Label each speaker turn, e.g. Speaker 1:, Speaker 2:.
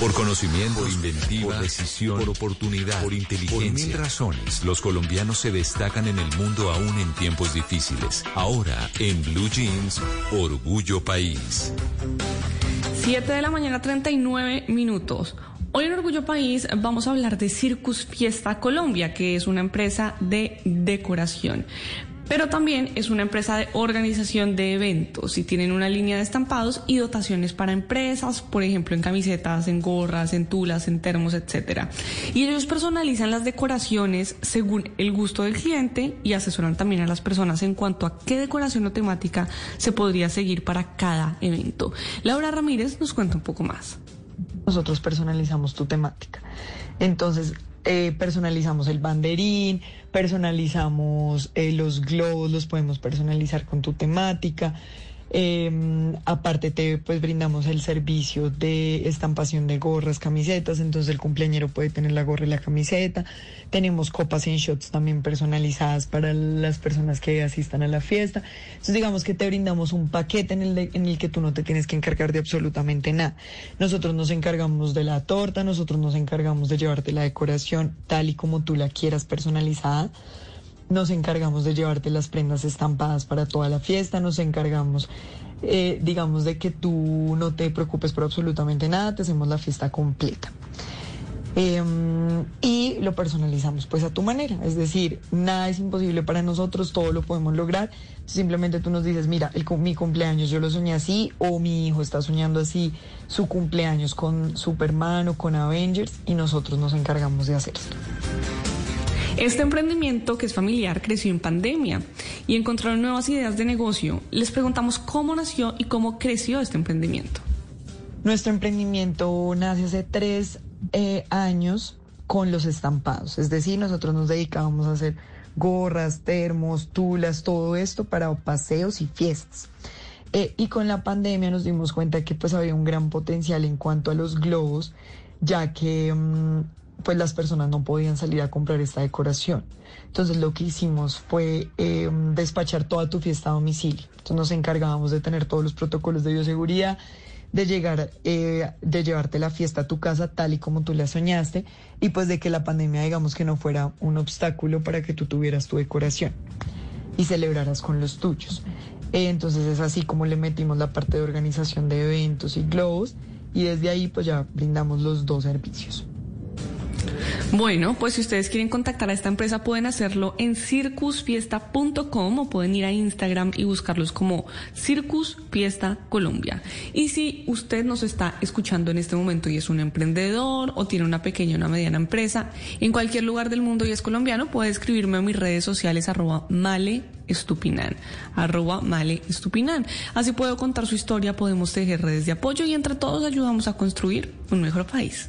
Speaker 1: Por conocimiento, por inventiva, por decisión, por oportunidad, por inteligencia. Por mil razones, los colombianos se destacan en el mundo aún en tiempos difíciles. Ahora, en Blue Jeans, Orgullo País.
Speaker 2: 7 de la mañana, 39 minutos. Hoy en Orgullo País vamos a hablar de Circus Fiesta Colombia, que es una empresa de decoración pero también es una empresa de organización de eventos y tienen una línea de estampados y dotaciones para empresas, por ejemplo en camisetas, en gorras, en tulas, en termos, etcétera. Y ellos personalizan las decoraciones según el gusto del cliente y asesoran también a las personas en cuanto a qué decoración o temática se podría seguir para cada evento. Laura Ramírez nos cuenta un poco más.
Speaker 3: Nosotros personalizamos tu temática. Entonces, eh, personalizamos el banderín, personalizamos eh, los globos, los podemos personalizar con tu temática. Eh, aparte te pues brindamos el servicio de estampación de gorras, camisetas, entonces el cumpleañero puede tener la gorra y la camiseta. Tenemos copas en shots también personalizadas para las personas que asistan a la fiesta. Entonces digamos que te brindamos un paquete en el, en el que tú no te tienes que encargar de absolutamente nada. Nosotros nos encargamos de la torta, nosotros nos encargamos de llevarte la decoración tal y como tú la quieras personalizada nos encargamos de llevarte las prendas estampadas para toda la fiesta, nos encargamos, eh, digamos, de que tú no te preocupes por absolutamente nada, te hacemos la fiesta completa. Em, y lo personalizamos pues a tu manera, es decir, nada es imposible para nosotros, todo lo podemos lograr, simplemente tú nos dices, mira, el, mi cumpleaños yo lo soñé así, o mi hijo está soñando así su cumpleaños con Superman o con Avengers, y nosotros nos encargamos de hacerlo.
Speaker 2: Este emprendimiento, que es familiar, creció en pandemia y encontraron nuevas ideas de negocio. Les preguntamos cómo nació y cómo creció este emprendimiento.
Speaker 3: Nuestro emprendimiento nace hace tres eh, años con los estampados, es decir, nosotros nos dedicábamos a hacer gorras, termos, tulas, todo esto para paseos y fiestas. Eh, y con la pandemia nos dimos cuenta que pues había un gran potencial en cuanto a los globos, ya que mm, pues las personas no podían salir a comprar esta decoración. Entonces lo que hicimos fue em, despachar toda tu fiesta a domicilio. Entonces nos encargábamos de tener todos los protocolos de bioseguridad, de llegar, eh, de llevarte la fiesta a tu casa tal y como tú la soñaste y pues de que la pandemia digamos que no fuera un obstáculo para que tú tuvieras tu decoración y celebraras con los tuyos. entonces es así como le metimos la parte de organización de eventos y globos y desde ahí pues ya brindamos los dos servicios.
Speaker 2: Bueno, pues si ustedes quieren contactar a esta empresa pueden hacerlo en circusfiesta.com o pueden ir a Instagram y buscarlos como Circus Fiesta Colombia. Y si usted nos está escuchando en este momento y es un emprendedor o tiene una pequeña o una mediana empresa en cualquier lugar del mundo y es colombiano, puede escribirme a mis redes sociales arroba male estupinan, arroba male. Así puedo contar su historia, podemos tejer redes de apoyo y entre todos ayudamos a construir un mejor país.